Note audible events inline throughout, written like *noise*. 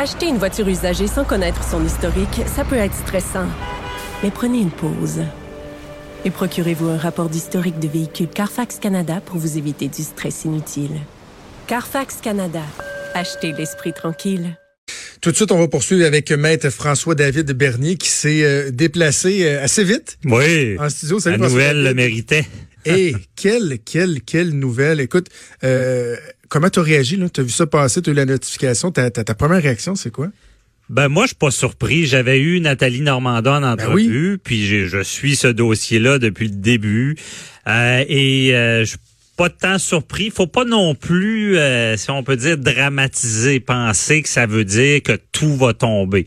Acheter une voiture usagée sans connaître son historique, ça peut être stressant. Mais prenez une pause. Et procurez-vous un rapport d'historique de véhicule Carfax Canada pour vous éviter du stress inutile. Carfax Canada. Achetez l'esprit tranquille. Tout de suite, on va poursuivre avec Maître François-David Bernier qui s'est euh, déplacé euh, assez vite. Oui. En studio. Salut, La nouvelle le méritait. Et quelle, quelle, quelle nouvelle. Écoute, euh, comment tu as réagi? Tu as vu ça passer, tu as eu la notification? Ta, ta, première réaction, c'est quoi? Ben moi, je suis pas surpris. J'avais eu Nathalie Normandin en ben entrevue, puis je, suis ce dossier-là depuis le début. Euh, et euh, je pas tant surpris. Faut pas non plus, euh, si on peut dire, dramatiser, penser que ça veut dire que tout va tomber.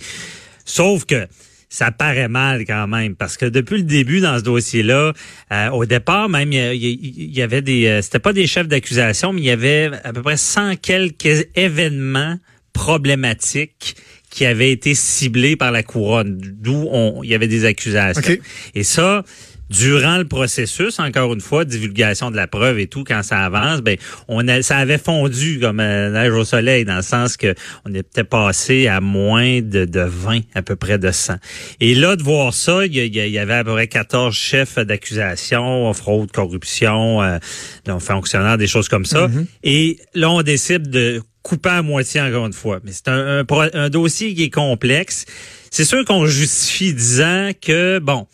Sauf que ça paraît mal quand même parce que depuis le début dans ce dossier-là, euh, au départ même il y, avait des, euh, c'était pas des chefs d'accusation, mais il y avait à peu près 100 quelques événements problématiques qui avaient été ciblés par la couronne, d'où il y avait des accusations. Et ça, durant le processus, encore une fois, divulgation de la preuve et tout, quand ça avance, ben on a, ça avait fondu comme euh, neige au soleil, dans le sens que on était passé à moins de, de 20, à peu près de 100. Et là, de voir ça, il y, avait à peu près 14 chefs d'accusation, fraude, corruption, euh, fonctionnaires, des choses comme ça. Mm-hmm. Et là, on décide de couper à moitié encore une fois. Mais c'est un, un, un dossier qui est complexe. C'est sûr qu'on justifie disant que, bon,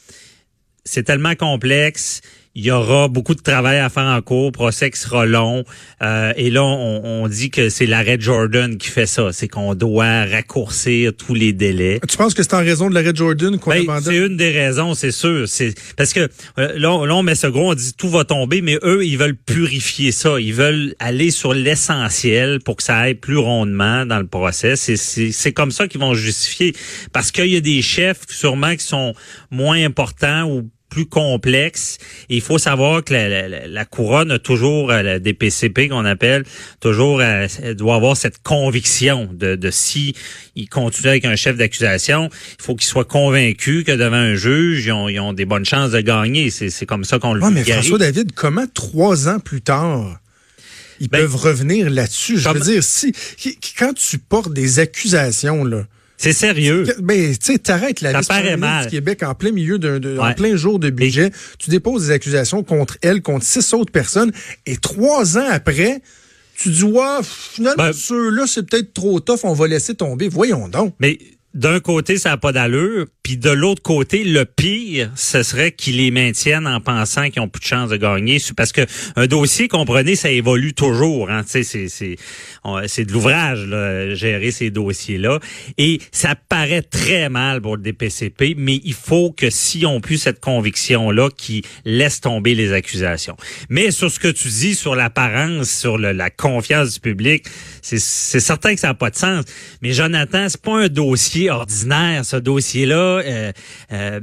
c'est tellement complexe. Il y aura beaucoup de travail à faire en cours, procès qui sera long. Euh, et là, on, dit que c'est l'arrêt Jordan qui fait ça. C'est qu'on doit raccourcir tous les délais. Tu penses que c'est en raison de l'arrêt Jordan qu'on ben, C'est une des raisons, c'est sûr. C'est parce que euh, là, on met ce gros, on dit tout va tomber, mais eux, ils veulent purifier ça. Ils veulent aller sur l'essentiel pour que ça aille plus rondement dans le procès. C'est comme ça qu'ils vont justifier. Parce qu'il y a des chefs sûrement qui sont moins importants ou plus complexe. il faut savoir que la, couronne a toujours, euh, la DPCP qu'on appelle, toujours euh, doit avoir cette conviction de, de si il continue avec un chef d'accusation, il faut qu'il soit convaincu que devant un juge, ils ont, ils ont des bonnes chances de gagner. C'est comme ça qu'on le ouais, mais François David, comment trois ans plus tard ils ben, peuvent revenir là-dessus? Je veux dire, si quand tu portes des accusations là c'est sérieux. Ben, tu sais, t'arrêtes la liste du Québec en plein milieu d'un, en plein jour de budget. Tu déposes des accusations contre elle, contre six autres personnes, et trois ans après, tu dis, ouais, finalement, ben, ceux-là, c'est peut-être trop tough, on va laisser tomber. Voyons donc. Mais d'un côté, ça n'a pas d'allure, puis de l'autre côté, le pire, ce serait qu'ils les maintiennent en pensant qu'ils ont plus de chance de gagner, parce que un dossier, comprenez, ça évolue toujours. Hein, c'est c'est c'est de l'ouvrage gérer ces dossiers-là, et ça paraît très mal pour le DPCP, mais il faut que si on plus cette conviction-là, qui laisse tomber les accusations. Mais sur ce que tu dis, sur l'apparence, sur la confiance du public, c'est certain que ça n'a pas de sens. Mais Jonathan, c'est pas un dossier ordinaire, ce dossier-là. Euh, euh,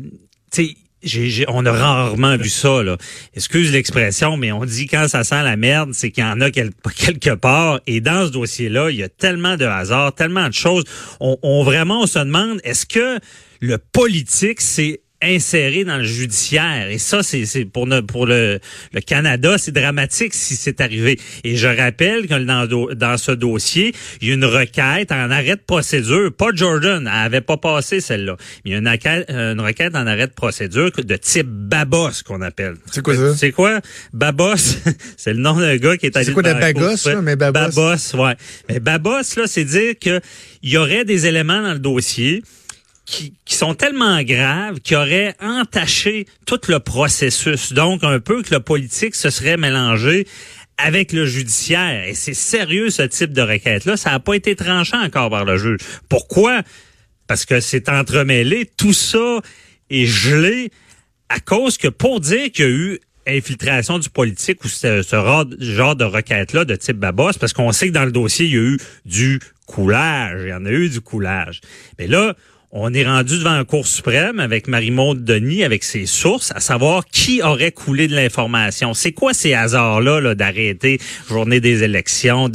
on a rarement vu ça. Là. Excuse l'expression, mais on dit quand ça sent la merde, c'est qu'il y en a *laughs* quelque part. Et dans ce dossier-là, il y a tellement de hasard, tellement de choses. On, on vraiment, se demande, est-ce que le politique, c'est inséré dans le judiciaire. Et ça, c'est pour, pour le, le Canada, c'est dramatique si c'est arrivé. Et je rappelle que dans, dans ce dossier, il y a une requête en arrêt de procédure. Pas Jordan, elle avait pas passé celle-là. Mais il y a une requête, une requête en arrêt de procédure de type Babos qu'on appelle. C'est quoi ça? C'est quoi? Babos, *laughs* c'est le nom d'un gars qui est allé C'est quoi de Babos, là, mais Babos? Babos, ouais. Mais Babos, là, c'est dire que il y aurait des éléments dans le dossier qui, qui, sont tellement graves qui auraient entaché tout le processus. Donc, un peu que le politique se serait mélangé avec le judiciaire. Et c'est sérieux ce type de requête-là. Ça n'a pas été tranchant encore par le juge. Pourquoi? Parce que c'est entremêlé. Tout ça est gelé à cause que pour dire qu'il y a eu infiltration du politique ou ce, genre de requête-là de type Babos, parce qu'on sait que dans le dossier, il y a eu du coulage. Il y en a eu du coulage. Mais là, on est rendu devant la Cour suprême avec Marie-Maude Denis, avec ses sources, à savoir qui aurait coulé de l'information. C'est quoi ces hasards-là -là, d'arrêter journée des élections?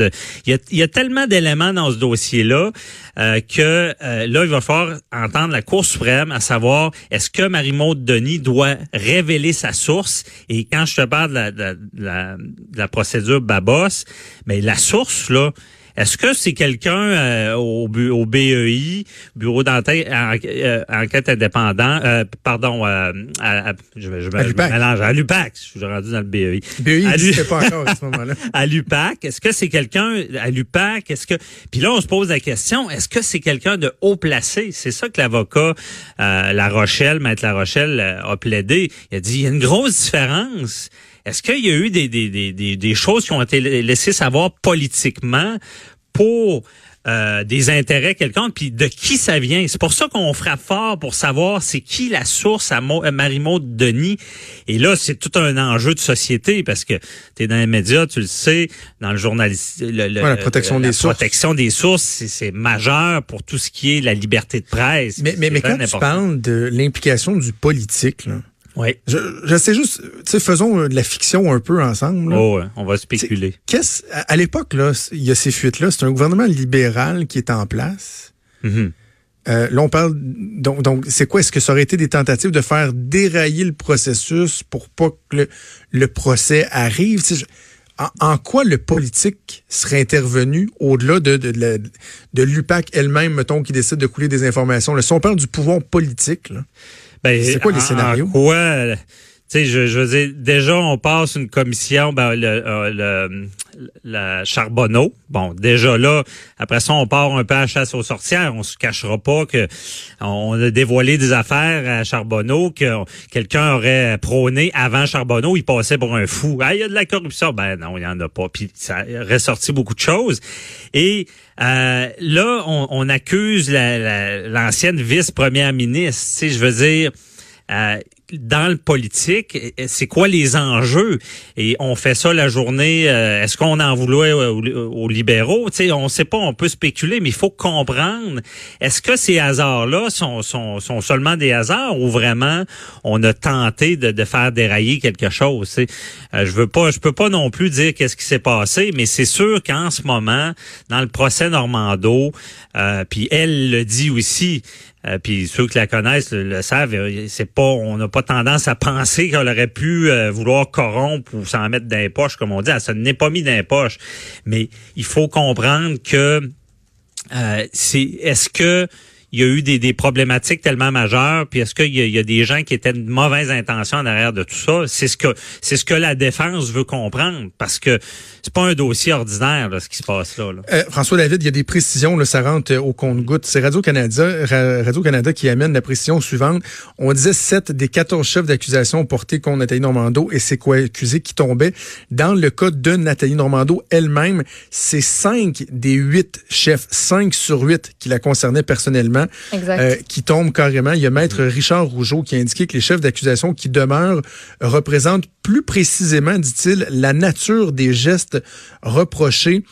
Il, y a, tellement d'éléments dans ce dossier-là euh, que euh, là, il va falloir entendre la Cour suprême à savoir est-ce que Marie-Maude Denis doit révéler sa source? Et quand je te parle de la, de la, de la procédure Babos, mais la source, là, Est-ce que c'est quelqu'un euh, au, au, BEI, Bureau d'enquête euh, enquête indépendant, euh, pardon, à, je, je, à l'UPAC. à l'UPAC, je suis rendu dans le BEI. BEI n'existait pas encore à ce moment-là. *laughs* à l'UPAC, est-ce que c'est quelqu'un à l'UPAC, est-ce que, puis là on se pose la question, est-ce que c'est quelqu'un de haut placé? C'est ça que l'avocat La Rochelle, maître La Rochelle a plaidé. Il a dit il y a une grosse différence est-ce qu'il y a eu des, des, des, des, choses qui ont été laissées savoir politiquement pour euh, des intérêts quelconques, puis de qui ça vient? C'est pour ça qu'on frappe fort pour savoir c'est qui la source à euh, Marie-Maud Denis. Et là, c'est tout un enjeu de société parce que tu es dans les médias, tu le sais, dans le journalisme, la protection des sources. protection des sources, c'est majeur pour tout ce qui est la liberté de presse. Mais, mais, mais quand tu parles de l'implication du politique, là, oui. Je, je sais juste, tu sais, faisons de la fiction un peu ensemble. Oh, on va spéculer. Qu'est-ce, à l'époque, là, il y a ces fuites-là, c'est un gouvernement libéral qui est en place. Mm-hmm. euh, là, on parle, donc, donc c'est quoi? Est-ce que ça aurait été des tentatives de faire dérailler le processus pour pas que le, le procès arrive? en, quoi le politique serait intervenu au-delà de, de, de, de l'UPAC elle-même, mettons, qui décide de couler des informations? Là, si on parle du pouvoir politique, là, ben, c'est quoi les scénarios? quoi? Sais, je, je veux dire, déjà, on passe une commission, ben, le, euh, le, Charbonneau. Bon, déjà là, après ça, on part un peu à chasse aux sorcières. On se cachera pas que on a dévoilé des affaires à Charbonneau que quelqu'un aurait prôné avant Charbonneau. Il passait pour un fou. Ah, il y a de la corruption. Ben non, il y en a pas. Puis ça ressorti beaucoup de choses. Et euh, là, on, on accuse l'ancienne la, vice-première ministre. Tu je veux dire, euh, dans le politique, c'est quoi les enjeux? Et on fait ça la journée, euh, est-ce qu'on en voulait aux, libéraux? Tu sais, on sait pas, on peut spéculer, mais il faut comprendre, est-ce que ces hasards-là sont, sont, sont, seulement des hasards ou vraiment on a tenté de, de faire dérailler quelque chose? Euh, je veux pas, je peux pas non plus dire qu'est-ce qui s'est passé, mais c'est sûr qu'en ce moment, dans le procès Normando, euh, puis elle le dit aussi, euh, puis ceux qui la connaissent le, savent, euh, c'est pas, on n'a pas tendance à penser qu'elle aurait pu euh, vouloir corrompre ou s'en mettre dans les poches, comme on dit. Elle se n'est pas mis dans les poches. Mais il faut comprendre que c'est, est-ce que il y a eu des, des problématiques tellement majeures, puis est-ce qu'il y, y, a des gens qui étaient de mauvaises intentions en arrière de tout ça? C'est ce que c'est ce que la défense veut comprendre, parce que c'est pas un dossier ordinaire ce qui se passe là. Euh, François David, il y a des précisions, là, ça rentre au compte-goutte. C'est Radio Canada, Radio Canada qui amène la précision suivante. On disait 7 des 14 chefs d'accusation portés contre Nathalie Normando et c'est quoi accusés qui tombaient. Dans le cas de Nathalie Normando elle-même, c'est 5 des 8 chefs, 5 sur 8 qui la concernaient personnellement, euh, qui tombent carrément. Il y a Maître Richard Rougeau qui a indiqué que les chefs d'accusation qui demeurent représentent plus précisément, dit-il, la nature des gestes reprochés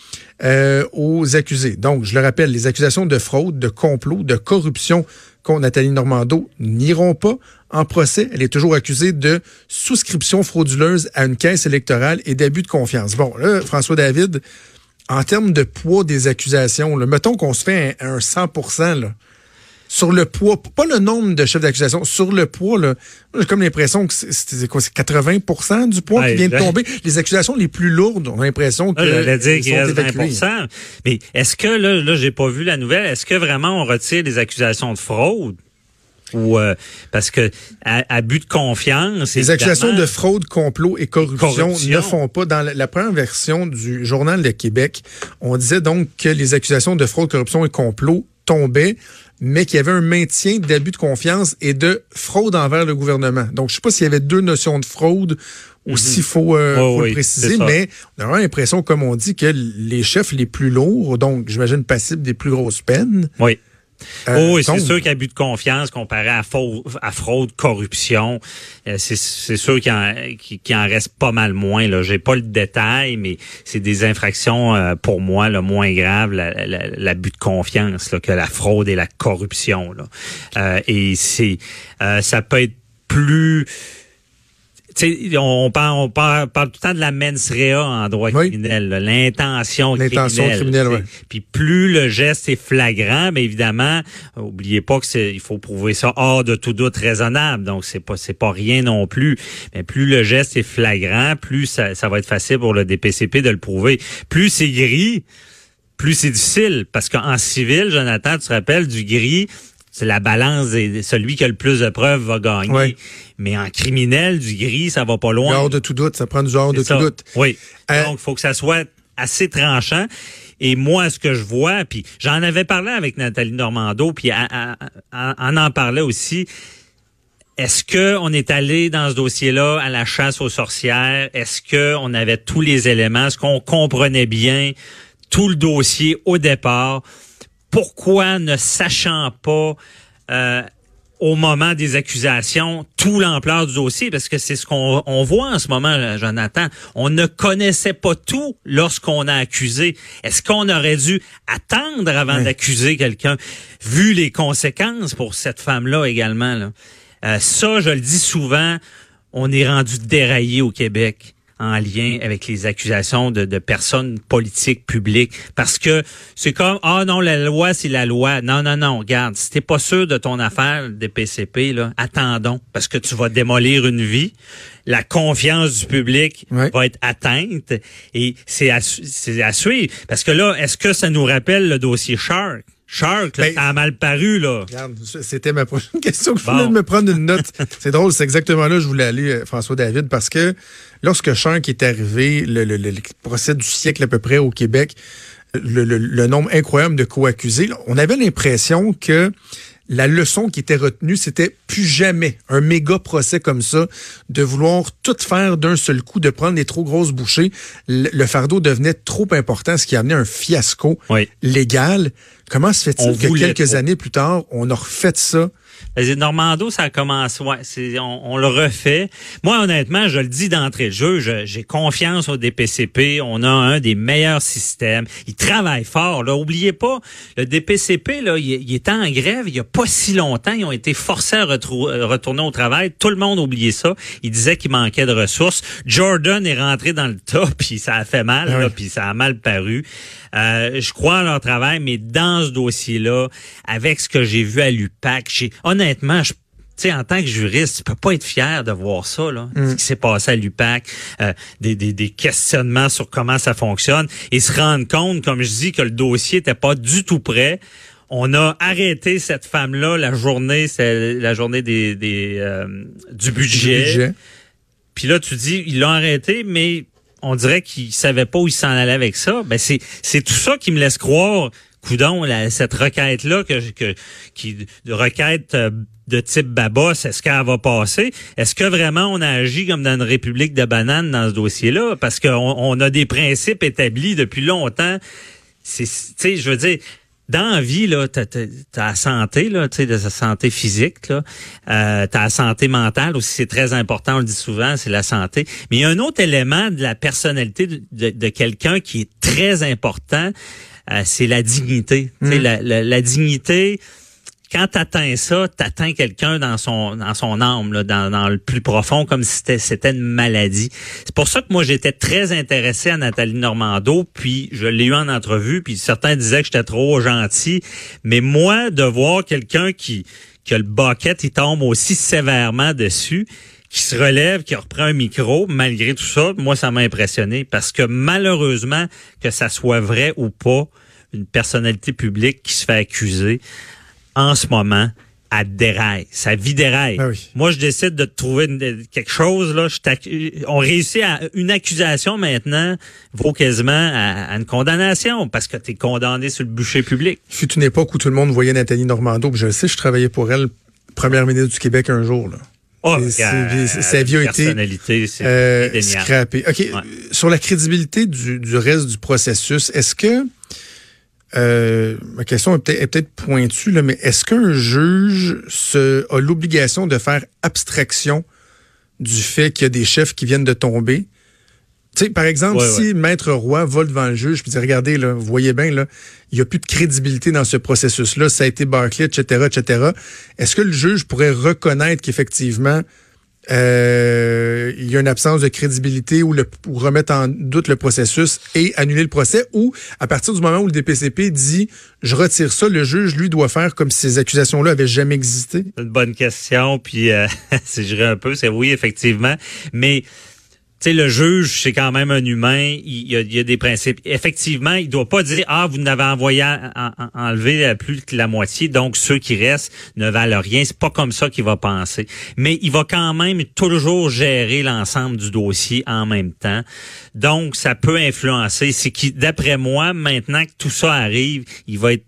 euh, aux accusés. Donc, je le rappelle, les accusations de fraude, de complot, de corruption contre Nathalie Normando n'iront pas en procès. Elle est toujours accusée de souscription frauduleuse à une caisse électorale et d'abus de confiance. Bon, là, François David, en termes de poids des accusations, mettons qu'on se fait un, un 100 là, sur le poids, pas le nombre de chefs d'accusation, sur le poids, là, j'ai comme l'impression que c'est quoi, c'est 80% du poids qui vient de tomber. Les accusations les plus lourdes, on a l'impression que là, dire qu'il reste 20 Mais est-ce que là, là, j'ai pas vu la nouvelle, est-ce que vraiment on retire les accusations de fraude? ou euh, parce que abus de confiance. Les accusations de fraude, complot et corruption, ne font pas. Dans la, première version du journal de Québec, on disait donc que les accusations de fraude, corruption et complot tombaient mais qu'il y avait un maintien d'abus de confiance et de fraude envers le gouvernement. Donc, je sais pas s'il y avait deux notions de fraude ou mhm. s'il faut, euh, le préciser, mais on a l'impression, comme on dit, que les chefs les plus lourds, donc j'imagine passibles des plus grosses peines, oui. Euh, oh, c'est sûr qu'abus de confiance comparé à, à fraude, corruption, euh, c'est sûr qu'il en, en, reste pas mal moins. Là, j'ai pas le détail, mais c'est des infractions euh, pour moi le moins graves, l'abus de confiance là, que la fraude et la corruption. Là. et c'est ça peut être plus on parle, on parle, tout le temps de la mens rea en droit criminel, l'intention criminelle. Puis plus le geste est flagrant, mais évidemment, oubliez pas que il faut prouver ça hors de tout doute raisonnable. Donc c'est pas, c'est pas rien non plus. Mais plus le geste est flagrant, plus ça, ça va être facile pour le DPCP de le prouver. Plus c'est gris, plus c'est difficile. Parce qu'en civil, Jonathan, tu te rappelles, du gris, c'est la balance et celui qui a le plus de preuves va gagner. Mais en criminel, du gris, ça va pas loin. Hors de tout doute, ça prend du genre de tout doute. Oui. Euh, Donc, il faut que ça soit assez tranchant. Et moi, ce que je vois, puis j'en avais parlé avec Nathalie Normando, puis on en parlait aussi. Est-ce que on est allé dans ce dossier-là à la chasse aux sorcières? Est-ce que on avait tous les éléments? Est-ce qu'on comprenait bien tout le dossier au départ? Pourquoi ne sachant pas euh, au moment des accusations tout l'ampleur du dossier? Parce que c'est ce qu'on on voit en ce moment, Jonathan. On ne connaissait pas tout lorsqu'on a accusé. Est-ce qu'on aurait dû attendre avant d'accuser quelqu'un, vu les conséquences pour cette femme-là également? Là? Euh, ça, je le dis souvent, on est rendu déraillé au Québec en lien avec les accusations de, de personnes politiques publiques. Parce que c'est comme ah non la loi c'est la loi. Non non non regarde si t'es pas sûr de ton affaire des PCP là attendons. Parce que tu vas démolir une vie la confiance du public va être atteinte et c'est à, c'est à suivre. Parce que là est-ce que ça nous rappelle le dossier Shark? Shark, ben, a mal paru, là. Regarde, c'était ma prochaine *laughs* question que je voulais me prendre une note. c'est drôle, c'est exactement là que je voulais aller, euh, François David, parce que lorsque Shark est arrivé, le, le, procès du siècle à peu près au Québec, le, le nombre incroyable de co-accusés, on avait l'impression que la leçon qui était retenue, c'était plus jamais un méga procès comme ça, de vouloir tout faire d'un seul coup, de prendre des trop grosses bouchées. Le, fardeau devenait trop important, ce qui a amené un fiasco légal. Comment se fait-il que quelques années plus tard, on a refait ça Normando, ça commence, ouais, on, on, le refait. Moi, honnêtement, je le dis d'entrée de jeu, j'ai confiance au DPCP. On a un des meilleurs systèmes. Ils travaillent fort. Là, oubliez pas, le DPCP, là, il, il était en grève il y a pas si longtemps. Ils ont été forcés à retourner au travail. Tout le monde oubliait ça. Ils disaient qu'il manquait de ressources. Jordan est rentré dans le tas, *laughs* puis ça a fait mal, ah puis ça a mal paru. Euh, je crois en leur travail, mais dans ce dossier-là, avec ce que j'ai vu à l'UPAC, j'ai honnêtement, je sais, en tant que juriste, tu peux pas être fier de voir ça, là, mm. ce qui s'est passé à l'UPAC, euh, des, des, des, questionnements sur comment ça fonctionne, et se rendre compte, comme je dis, que le dossier était pas du tout prêt. On a arrêté cette femme-là la journée, c'est la journée des, des euh, du budget. budget. Puis là, tu dis, ils l'ont arrêté, mais on dirait qu'il savait pas où il s'en allait avec ça. Ben c'est c'est tout ça qui me laisse croire coudon cette requête là que, que qui requête euh, de type Babos, est-ce qu'elle va passer? Est-ce que vraiment on a agi comme dans une république de bananes dans ce dossier-là? Parce qu'on on a des principes établis depuis longtemps. C'est, je veux dire, dans la vie, là, t'as, la santé, là, tu sais, de sa santé physique, là. Euh, t'as la santé mentale aussi, c'est très important, on le dit souvent, c'est la santé. Mais il y a un autre élément de la personnalité de, quelqu'un qui est très important, euh, c'est la dignité. Mmh. la, la dignité, quand tu atteins ça, tu atteins quelqu'un dans son dans son âme, là, dans, dans le plus profond, comme si c'était c'était une maladie. C'est pour ça que moi j'étais très intéressé à Nathalie Normando, puis je l'ai eu en entrevue, puis certains disaient que j'étais trop gentil, mais moi de voir quelqu'un qui que le bucket il tombe aussi sévèrement dessus, qui se relève, qui reprend un micro, malgré tout ça, moi ça m'a impressionné parce que malheureusement que ça soit vrai ou pas, une personnalité publique qui se fait accuser en ce moment, à déraille. Ça vit déraille. Ben Moi, je décide de trouver quelque chose. Là, on réussit à une accusation maintenant vaut quasiment à, une condamnation parce que tu es condamné sur le bûcher public. Fut une époque où tout le monde voyait Nathalie Normando. je sais, je travaillais pour elle, première ministre du Québec un jour. Là. Oh, sa vie a été euh, scrappée. OK. Sur la crédibilité du, du reste du processus, est-ce que euh, ma question est peut-être pointue, là, mais est-ce qu'un juge se, a l'obligation de faire abstraction du fait qu'il y a des chefs qui viennent de tomber? Sais, par exemple, si Maître Roy va devant le juge et dit Regardez, là, vous voyez bien, là, il n'y a plus de crédibilité dans ce processus-là, ça a été Barclay, etc., etc. Est-ce que le juge pourrait reconnaître qu'effectivement, euh, il y a une absence de crédibilité ou, le, remettre en doute le processus et annuler le procès ou à partir du moment où le DPCP dit je retire ça, le juge lui doit faire comme si ces accusations-là avaient jamais existé? Une bonne question, puis euh, *laughs* si je un peu, c'est oui effectivement, mais sais, le juge, c'est quand même un humain. Il, y a, des principes. Effectivement, il doit pas dire ah vous n'avez envoyé enlever plus que la moitié, donc ceux qui restent ne valent rien. C'est pas comme ça qu'il va penser. Mais il va quand même toujours gérer l'ensemble du dossier en même temps. Donc ça peut influencer. C'est qui, d'après moi, maintenant que tout ça arrive, il va être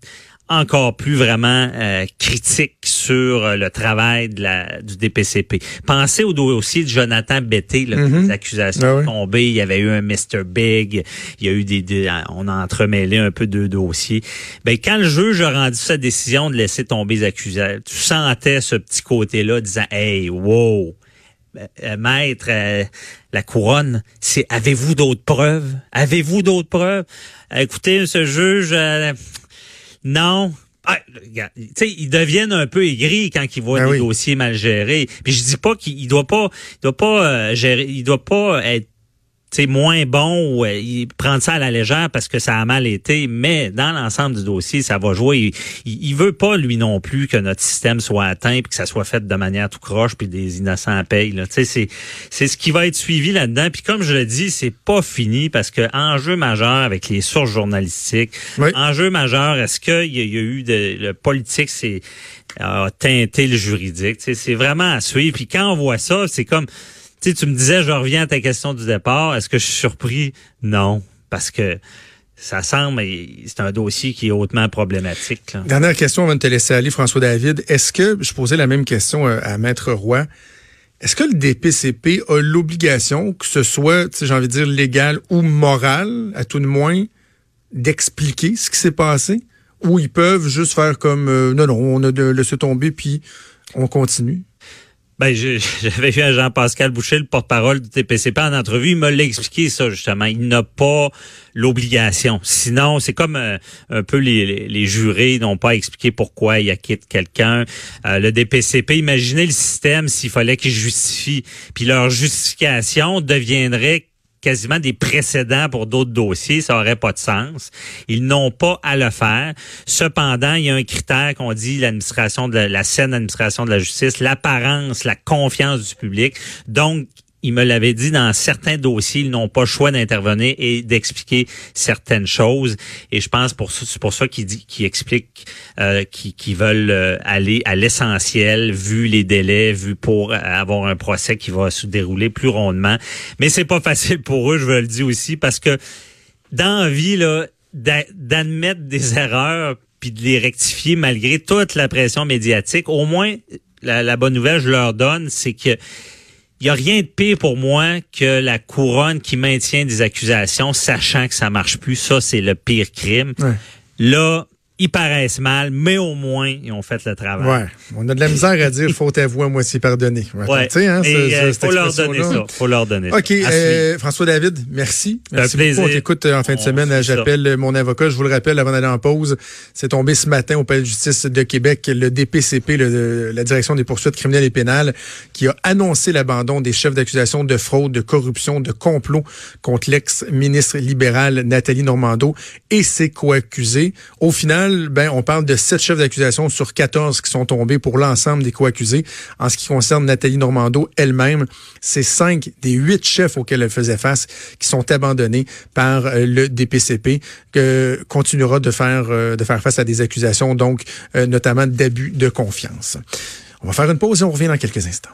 encore plus vraiment euh, critique sur euh, le travail de la, du DPCP. Pensez au dossier de Jonathan Betté, là, mm-hmm. les accusations ah tombées. Il y avait eu un Mr. Big, il y a eu des, on a entremêlé un peu deux dossiers. Ben quand le juge a rendu sa décision de laisser tomber les accusations, tu sentais ce petit côté-là disant Hey, wow! Euh, maître, la couronne, c'est avez-vous d'autres preuves? Avez-vous d'autres preuves? écoutez, ce juge, non. Ah, ils deviennent un peu aigris quand ils voient ben des dossiers mal gérés. Puis je dis pas qu'il doit pas, il doit pas euh, gérer, il doit pas être c'est moins bon ou euh, il prend ça à la légère parce que ça a mal été, mais dans l'ensemble du dossier, ça va jouer. Il, il, veut pas lui non plus que notre système soit atteint puis que ça soit fait de manière tout croche puis des innocents payent. Là. C'est c'est ce qui va être suivi là-dedans. Puis comme je le dis, c'est pas fini parce que enjeu majeur avec les sources journalistiques, enjeu majeur, est-ce qu'il y, y, a eu de le politique, c'est a teinté le juridique? C'est vraiment à suivre. Puis quand on voit ça, c'est comme tu, tu me disais, je reviens à ta question du départ. Est-ce que je suis surpris? Non, parce que ça semble, c'est un dossier qui est hautement problématique. Dernière question avant de te laisser aller, François David. Est-ce que, je posais la même question euh, à Maître Roy, est-ce que le DPCP a l'obligation, que ce soit, j'ai envie de dire, légal ou moral, à tout de moins, d'expliquer ce qui s'est passé? Ou ils peuvent juste faire comme, euh, non, non, on a de laisser tomber, puis on continue? Ben, *laughs* j'avais vu à Jean-Pascal Boucher, le porte-parole du TPCP, en entrevue. Il m'a expliqué ça, justement. Il n'a pas l'obligation. Sinon, c'est comme euh, un peu les, jurés n'ont pas expliqué pourquoi ils acquittent quelqu'un. Euh, le DPCP, imaginez le système s'il fallait qu'ils justifient. Puis leur justification deviendrait quasiment des précédents pour d'autres dossiers, ça aurait pas de sens. Ils n'ont pas à le faire. Cependant, il y a un critère qu'on dit l'administration de la, la saine administration de la justice, l'apparence, la confiance du public. Donc, il me l'avait dit dans certains dossiers, ils n'ont pas le choix d'intervenir et d'expliquer certaines choses. Et je pense pour c'est pour ça qu'ils dit, qu'ils expliquent, euh, qu'ils, veulent euh, aller à l'essentiel, vu les délais, vu pour avoir un procès qui va se dérouler plus rondement. Mais c'est pas *laughs* facile pour eux, je veux le dire aussi, parce que dans la vie là, d'admettre des erreurs puis de les rectifier malgré toute la pression médiatique, au moins la, la bonne nouvelle je leur donne, c'est que il n'y a rien de pire pour moi que la couronne qui maintient des accusations, sachant que ça marche plus. Ça, c'est le pire crime. Là, ils paraissent mal, mais au moins, ils ont fait le travail. Ouais. On a de la misère à dire, faut t'avouer à moitié pardonné. Ouais. Tu sais, hein, Et, euh, faut leur donner ça. Faut leur donner OK. Euh, François David, merci. Merci beaucoup. On t'écoute euh, en fin de semaine. J'appelle mon avocat. Je vous le rappelle avant d'aller en pause. C'est tombé ce matin au Palais de justice de Québec, le DPCP, le, la Direction des poursuites criminelles et pénales, qui a annoncé l'abandon des chefs d'accusation de fraude, de corruption, de complot contre l'ex-ministre libéral Nathalie Normando et ses co-accusés. Au final, ben, on parle de sept chefs d'accusation sur 14 qui sont tombés pour l'ensemble des co-accusés. En ce qui concerne Nathalie Normando elle-même, c'est cinq des huit chefs auxquels elle faisait face qui sont abandonnés par euh, le DPCP, que continuera de faire, euh, de faire face à des accusations, donc euh, notamment d'abus de confiance. On va faire une pause et on revient dans quelques instants.